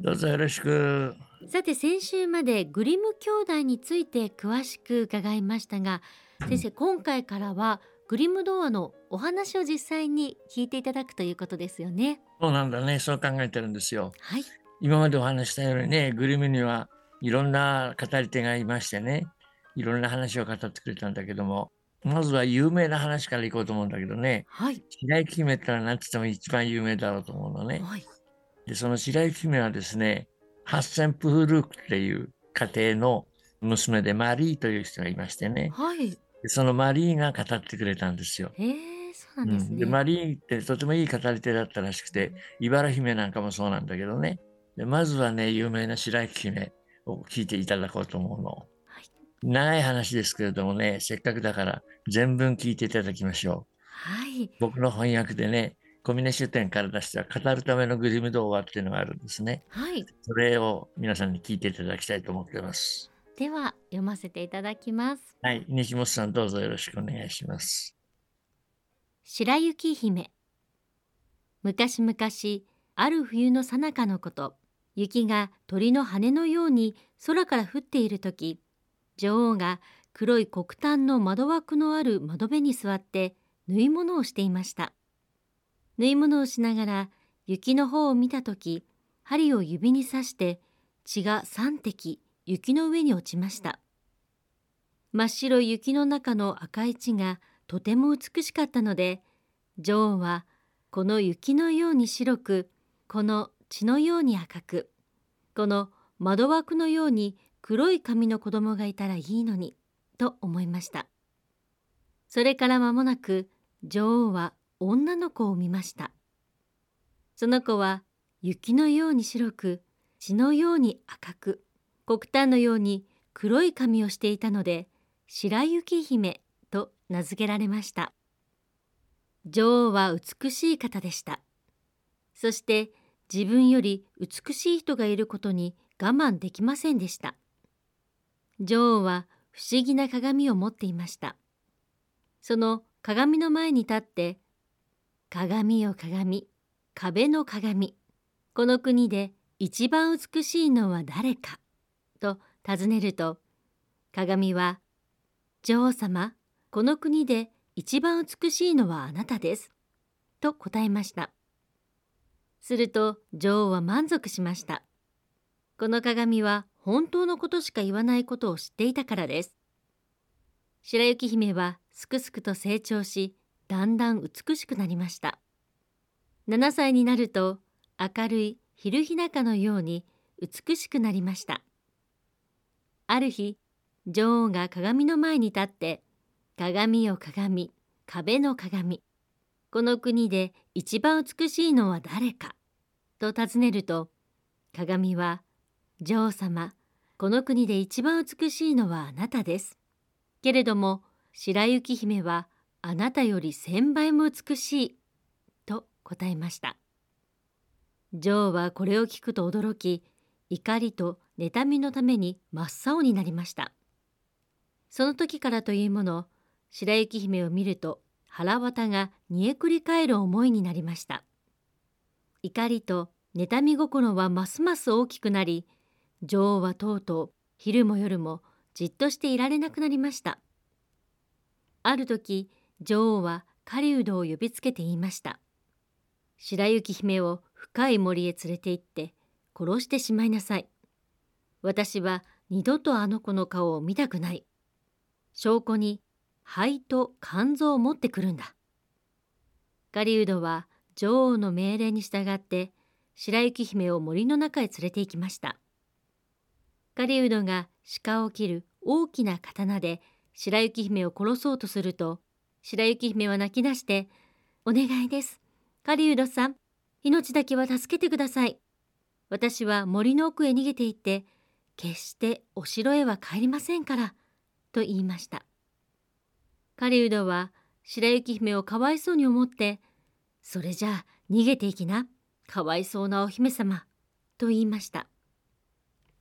どうぞよろしく。さて先週までグリム兄弟について詳しく伺いましたが先生今回からはグリム童話のお話を実際に聞いていただくということですよねそうなんだね。そう考えてるんですよ。はい今までお話したようにね、グリムにはいろんな語り手がいましてね、いろんな話を語ってくれたんだけども、まずは有名な話からいこうと思うんだけどね、はい白雪姫ってのは何て言っても一番有名だろうと思うのね。はいで、その白雪姫はですね、ハッセンプフルークっていう家庭の娘でマリーという人がいましてね、はい。でそのマリーが語ってくれたんですよ。えー、そうなんですね、うん。でマリーってとてもいい語り手だったらしくて茨姫なんかもそうなんだけどね。でまずはね有名な白雪姫を聞いていただこうと思うの、はい。長い話ですけれどもねせっかくだから全文聞いていただきましょはい、う僕の翻訳でね小峰書店から出した語るためのグリム童話っていうのがあるんですね。はい、それを皆さんに聞いていただきたいと思っています。では読ませていただきます。はい。西本さんどうぞよろしくお願いします。白雪姫。昔々ある冬の最中のこと。雪が鳥の羽のように空から降っている時女王が黒い黒炭の窓枠のある窓辺に座って縫い物をしていました縫い物をしながら雪の方を見た時針を指に刺して血が3滴雪の上に落ちました。真っ白い雪の中の赤い血がとても美しかったので女王はこの雪のように白くこの血のように赤くこの窓枠のように黒い髪の子供がいたらいいのにと思いました。それから間もなく女王は女の子を見ました。その子は雪のように白く血のように赤く黒炭のように黒い髪をしていたので白雪姫と名付けられました。女王は美しい方でした。そして自分より美しい人がいることに我慢できませんでした。女王は不思議な鏡を持っていました。その鏡の前に立って鏡よ鏡壁の鏡この国で一番美しいのは誰か？と尋ねると鏡は女王様この国で一番美しいのはあなたです。と答えました。すると女王は満足しました。この鏡は本当のことしか言わないことを知っていたからです。白雪姫はすくすくと成長し、だんだん美しくなりました。7歳になると明るい昼日中のように美しくなりました。ある日、女王が鏡の前に立って鏡よ鏡壁の鏡この国で一番美しいのは誰かと尋ねると鏡は女王様この国で一番美しいのはあなたですけれども白雪姫はあなたより千倍も美しいと答えました。女王はこれを聞くと驚き怒りと妬みのために真っ青になりました。その時からというもの白雪姫を見ると腹渡が煮えくり返る思いになりました。怒りと妬み心はますます大きくなり女王はとうとう昼も夜もじっとしていられなくなりました。ある時女王は狩人を呼びつけて言いました白雪姫を深い森へ連れて行って殺してしまいなさい私は二度とあの子の顔を見たくない証拠に肺と肝臓を持ってくるんだ。狩人は女王の命令に従って白雪姫を森の中へ連れて行きました。狩人が鹿を切る大きな刀で白雪姫を殺そうとすると白雪姫は泣き出して「お願いです。狩人さん命だけは助けてください。私は森の奥へ逃げて行って決してお城へは帰りませんから」と言いました。狩人は白雪姫をかわいそうに思って「それじゃあ逃げていきなかわいそうなお姫様」と言いました。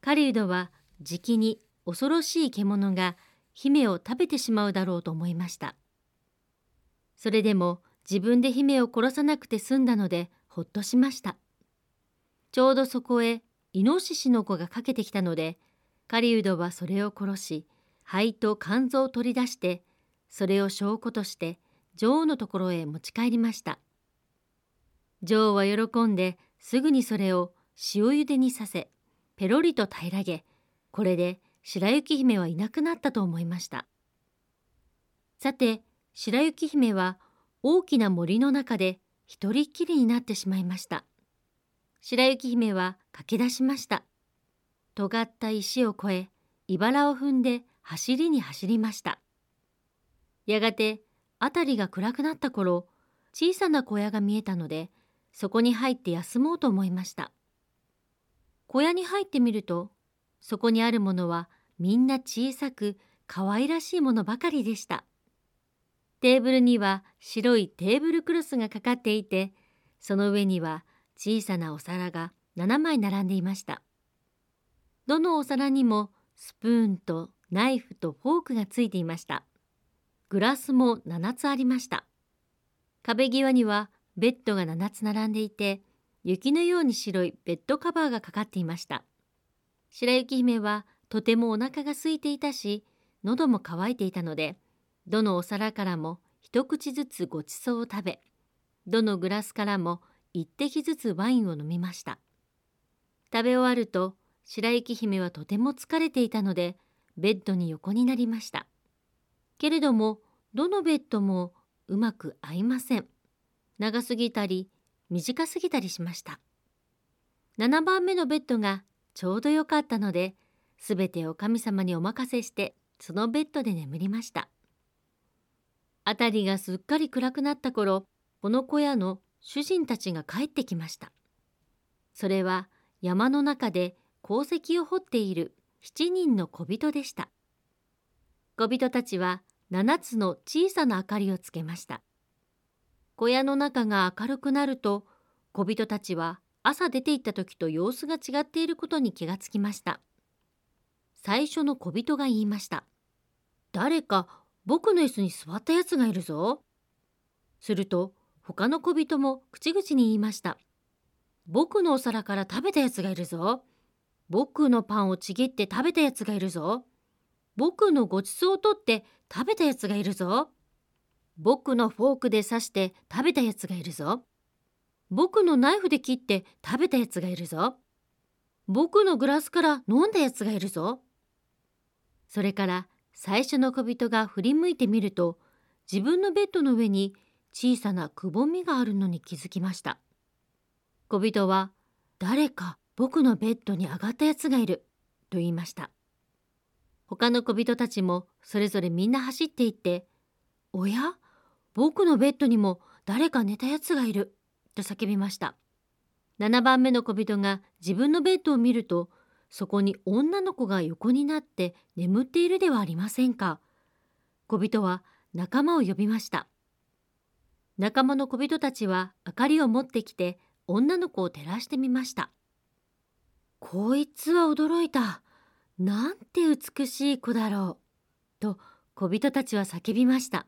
狩人はじきに恐ろしい獣が姫を食べてしまうだろうと思いました。それでも自分で姫を殺さなくて済んだのでほっとしました。ちょうどそこへイノシシの子がかけてきたので狩人はそれを殺し肺と肝臓を取り出してそれを証拠として女王のところへ持ち帰りました女王は喜んですぐにそれを塩茹でにさせペロリと平らげこれで白雪姫はいなくなったと思いましたさて白雪姫は大きな森の中で一人っきりになってしまいました白雪姫は駆け出しました。尖った石を越え、茨を踏んで走りに走りました。やがて辺りが暗くなった頃、小さな小屋が見えたので、そこに入って休もうと思いました。小屋に入ってみると、そこにあるものはみんな小さく可愛らしいものばかりでした。テーブルには白いテーブルクロスがかかっていて、その上には小さなお皿が7枚並んでいました。どのお皿にもスプーンとナイフとフォークがついていました。グラスも7つありました。壁際にはベッドが7つ並んでいて、雪のように白いベッドカバーがかかっていました。白雪姫はとてもお腹が空いていたし、喉も渇いていたので、どのお皿からも一口ずつごちそうを食べ、どのグラスからも一滴ずつワインを飲みました。食べ終わると白雪姫はとても疲れていたのでベッドに横になりました。けれどもどのベッドもうまく合いません。長すぎたり短すぎたりしました。7番目のベッドがちょうどよかったのですべてお神様にお任せしてそのベッドで眠りました。辺りがすっかり暗くなった頃この小屋の主人たちが帰ってきました。それは山の中で鉱石を掘っている7人の小人でした。小人たちは7つの小さな明かりをつけました。小屋の中が明るくなると小人たちは朝出て行った時と様子が違っていることに気がつきました。最初の小人が言いました。誰か僕の椅子に座ったやつがいるぞ。すると他の小人も口々に言いました。僕のお皿から食べたやつがいるぞ。僕のパンをちぎって食べたやつがいるぞ。僕のごちそうをとって食べたやつがいるぞ。僕のフォークで刺して食べたやつがいるぞ。僕のナイフで切って食べたやつがいるぞ。僕のグラスから飲んだやつがいるぞ。それから最初の小人が振り向いてみると自分のベッドの上に小さなくぼみがあるのに気づきました。小人は誰か僕のベッドに上がったやつがいると言いました。他の小人たちもそれぞれみんな走っていっておや？僕のベッドにも誰か寝たやつがいると叫びました。7番目の小人が自分のベッドを見るとそこに女の子が横になって眠っているではありませんか？小人は仲間を呼びました仲間の小人たちは明かりを持ってきて女の子を照らしてみました。こいつは驚いた。なんて美しい子だろう。と小人たちは叫びました。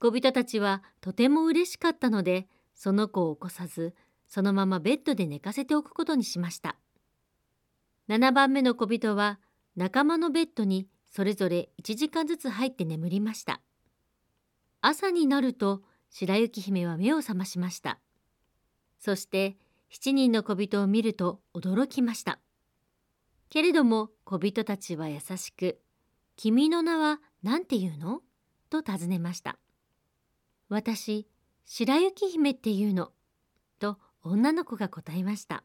小人たちはとても嬉しかったので、その子を起こさず、そのままベッドで寝かせておくことにしました。7番目の小人は仲間のベッドにそれぞれ1時間ずつ入って眠りました。朝になると白雪姫は目を覚ましました。そして7人の小人を見ると驚きました。けれども小人たちは優しく、君の名は何て言うの？と尋ねました。私、白雪姫って言うの。と女の子が答えました。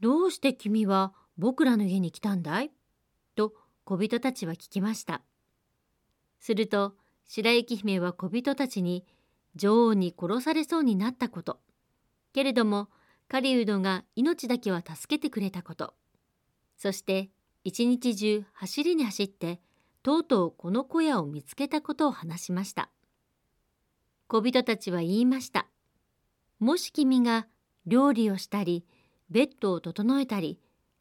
どうして君は僕らの家に来たんだい？と小人たちは聞きました。すると白雪姫は小人たちに女王に殺されそうになったことけれども狩人が命だけは助けてくれたことそして一日中走りに走ってとうとうこの小屋を見つけたことを話しました。小人たちは言いました。もし君が料理をしたり、ベッドを整えたり、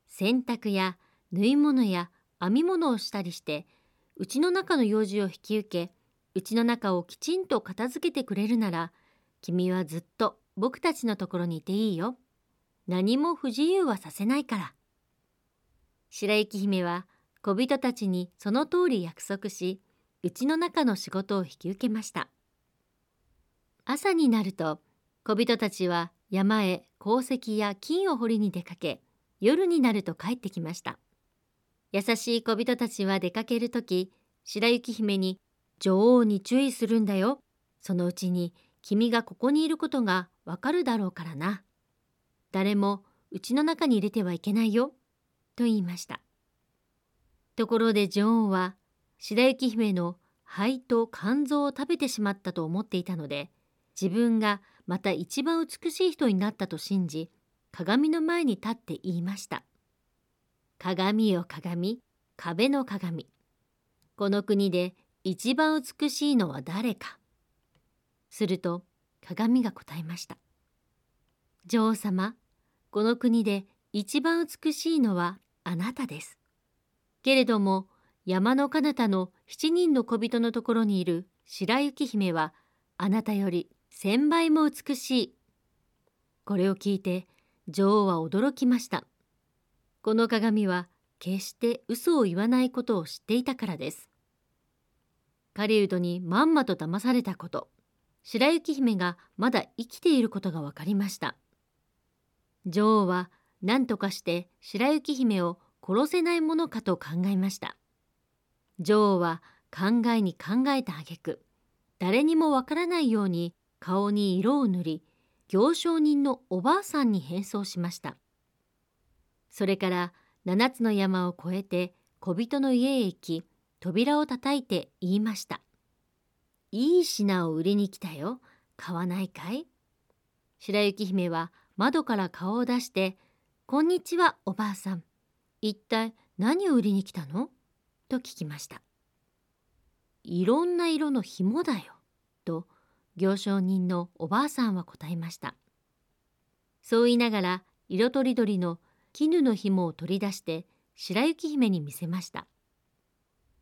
洗濯や縫い物や編み物をしたりして、うちの中の用事を引き受け、うちの中をきちんと片付けてくれるなら、君はずっと僕たちのところにいていいよ。何も不自由はさせないから。白雪姫は小人たちにその通り約束し、うちの中の仕事を引き受けました。朝になると、小人たちは山へ鉱石や金を掘りに出かけ、夜になると帰ってきました。優しい小人たちは出かけるとき、白雪姫に、女王に注意するんだよ。そのうちに君がここにいることがわかるだろうからな。誰もうちの中に入れてはいけないよ。と言いました。ところで女王は白雪姫の肺と肝臓を食べてしまったと思っていたので自分がまた一番美しい人になったと信じ鏡の前に立って言いました。鏡よ鏡、壁の鏡。この国で一番美しいのは誰か。すると鏡が答えました。女王様、この国で一番美しいのはあなたです。けれども山の彼方の七人の小人のところにいる白雪姫はあなたより千倍も美しい。これを聞いて女王は驚きました。この鏡は決して嘘を言わないことを知っていたからです。狩人にまんまと騙されたこと、白雪姫がまだ生きていることが分かりました。女王は何とかして白雪姫を殺せないものかと考えました。女王は考えに考えた挙句誰にもわからないように顔に色を塗り、行商人のおばあさんに変装しました。それから七つの山を越えて小人の家へ行き、扉を叩いて言いました。いい品を売りに来たよ。買わないかい？白雪姫は窓から顔を出して、こんにちは、おばあさん。一体何を売りに来たの？と聞きました。いろんな色の紐だよ。と行商人のおばあさんは答えました。そう言いながら色とりどりの絹の紐を取り出して白雪姫に見せました。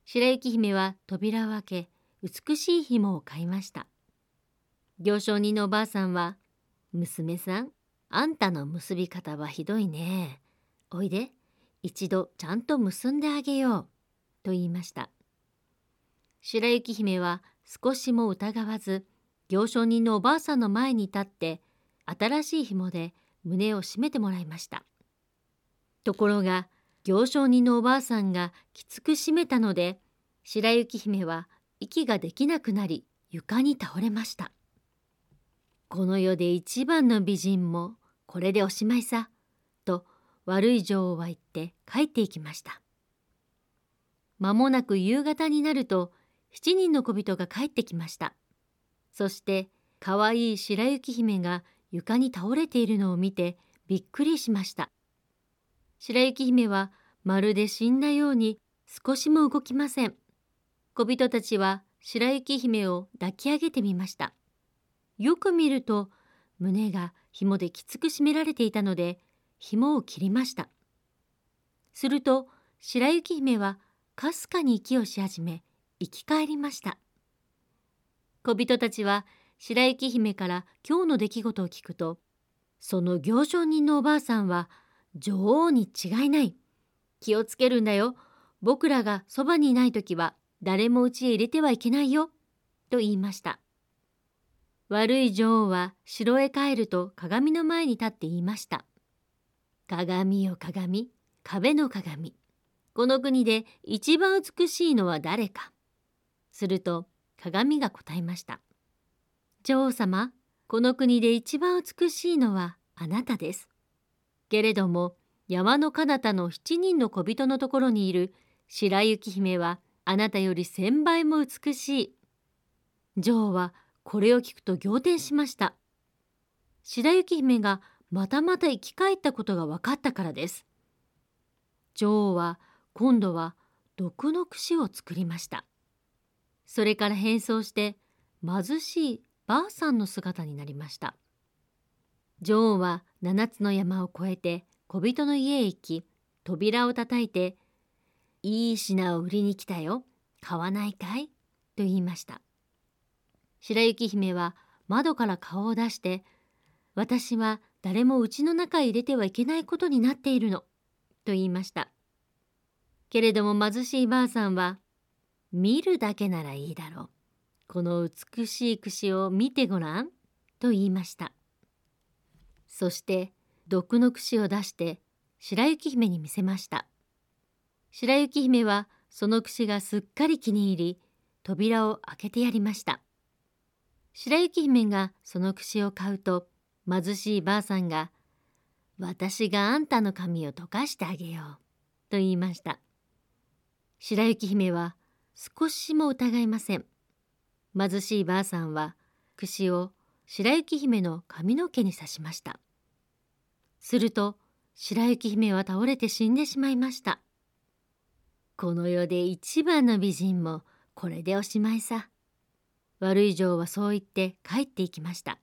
白雪姫は扉を開け美しい紐を買いました。行商人のおばあさんは「娘さんあんたの結び方はひどいね。おいで一度ちゃんと結んであげよう」と言いました白雪姫は少しも疑わず行商人のおばあさんの前に立って新しい紐で胸を締めてもらいましたところが行商人のおばあさんがきつく締めたので白雪姫は息ができなくなり床に倒れましたこの世で一番の美人もこれでおしまいさと悪い女王は言って帰っていきました。間もなく夕方になると7人の小人が帰ってきました。そしてかわいい白雪姫が床に倒れているのを見てびっくりしました。白雪姫はまるで死んだように少しも動きません。小人たちは白雪姫を抱き上げてみました。よく見ると胸が紐できつく締められていたので紐を切りました。すると白雪姫はかすかに息をし始め生き返りました。小人たちは白雪姫から今日の出来事を聞くとその行商人のおばあさんは女王に違いない。気をつけるんだよ。僕らがそばにいない時は誰も家へ入れてはいけないよ。と言いました。悪い女王は城へ帰ると鏡の前に立って言いました。鏡よ鏡、壁の鏡。この国で一番美しいのは誰か。すると鏡が答えました。女王様、この国で一番美しいのはあなたです。けれども山の彼方の七人の小人のところにいる白雪姫はあなたより千倍も美しい。女王はこれを聞くと仰天しました。白雪姫がまたまた生き返ったことが分かったからです。女王は今度は毒の櫛を作りましたそれから変装して貧しいばあさんの姿になりました。女王は七つの山を越えて小人の家へ行き扉を叩いて「いい品を売りに来たよ買わないかい?」と言いました。白雪姫は窓から顔を出して「私は誰も家の中へ入れてはいけないことになっているの」と言いました。けれども貧しいばあさんは「見るだけならいいだろう。この美しい櫛を見てごらん」と言いました。そして毒の櫛を出して白雪姫に見せました。白雪姫はその櫛がすっかり気に入り扉を開けてやりました。白雪姫がその櫛を買うと貧しいばあさんが「私があんたの髪を溶かしてあげよう」と言いました。白雪姫は少しも疑いません。貧しいばあさんは櫛を白雪姫の髪の毛に刺しました。すると白雪姫は倒れて死んでしまいました。この世で一番の美人もこれでおしまいさ。悪い女王はそう言って帰っていきました。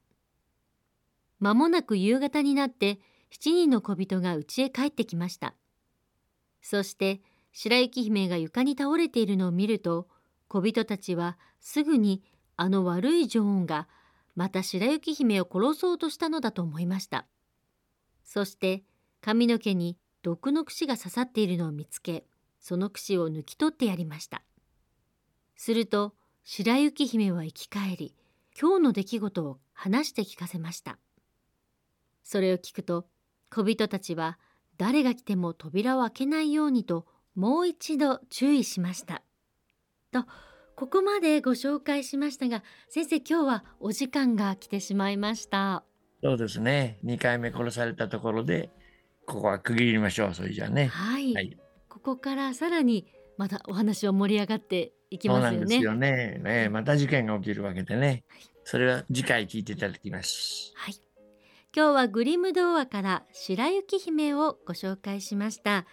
間もなく夕方になって7人の小人が家へ帰ってきました。そして白雪姫が床に倒れているのを見ると小人たちはすぐにあの悪い女王がまた白雪姫を殺そうとしたのだと思いました。そして髪の毛に毒の櫛が刺さっているのを見つけその櫛を抜き取ってやりました。すると白雪姫は生き返り今日の出来事を話して聞かせました。それを聞くと小人たちは誰が来ても扉を開けないようにともう一度注意しましたとここまでご紹介しましたが先生今日はお時間が来てしまいましたそうですね2回目殺されたところでここは区切りましょうそれじゃねはい、はい、ここからさらにまたお話は盛り上がっていきますよね。そうなんですよね。ねまた事件が起きるわけでね。はい、それは次回聞いていただきます。はい。今日はグリム童話から白雪姫をご紹介しました。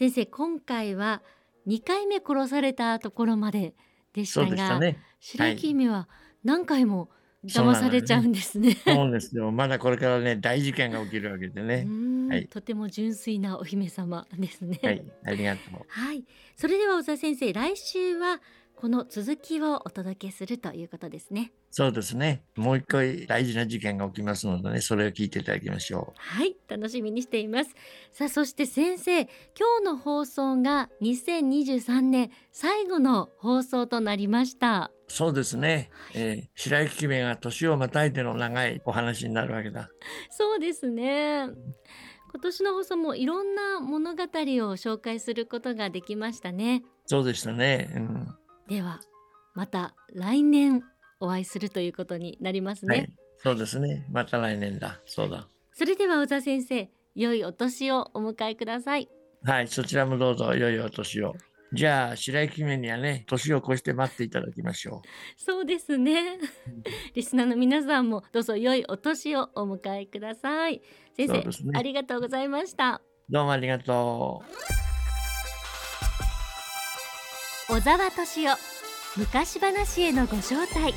先生、今回は2回目殺されたところまででしたが、ね、白雪姫は何回も騙されちゃうんですね。そうですよ。まだこれからね大事件が起きるわけでね。はい、とても純粋なお姫様ですね。はい、ありがとう。はい、それでは小沢先生、来週はこの続きをお届けするということですね。そうですね。もう一回大事な事件が起きますのでね、それを聞いていただきましょう。はい、楽しみにしています。さあ、そして先生、今日の放送が2023年最後の放送となりました。そうですね、えー、白雪姫が年をまたいでの長いお話になるわけだ。そうですね。今年の放送もいろんな物語を紹介することができましたね。そうでしたね。うん、ではまた来年お会いするということになりますね。はい、そうですね。また来年だ。そうだ。それでは小田先生、良いお年をお迎えください。はい、そちらもどうぞ良いお年を。じゃあ白雪姫にはね年を越して待っていただきましょう そうですねリスナーの皆さんもどうぞ良いお年をお迎えください先生、ね、ありがとうございましたどうもありがとう小沢敏夫。昔話へのご招待。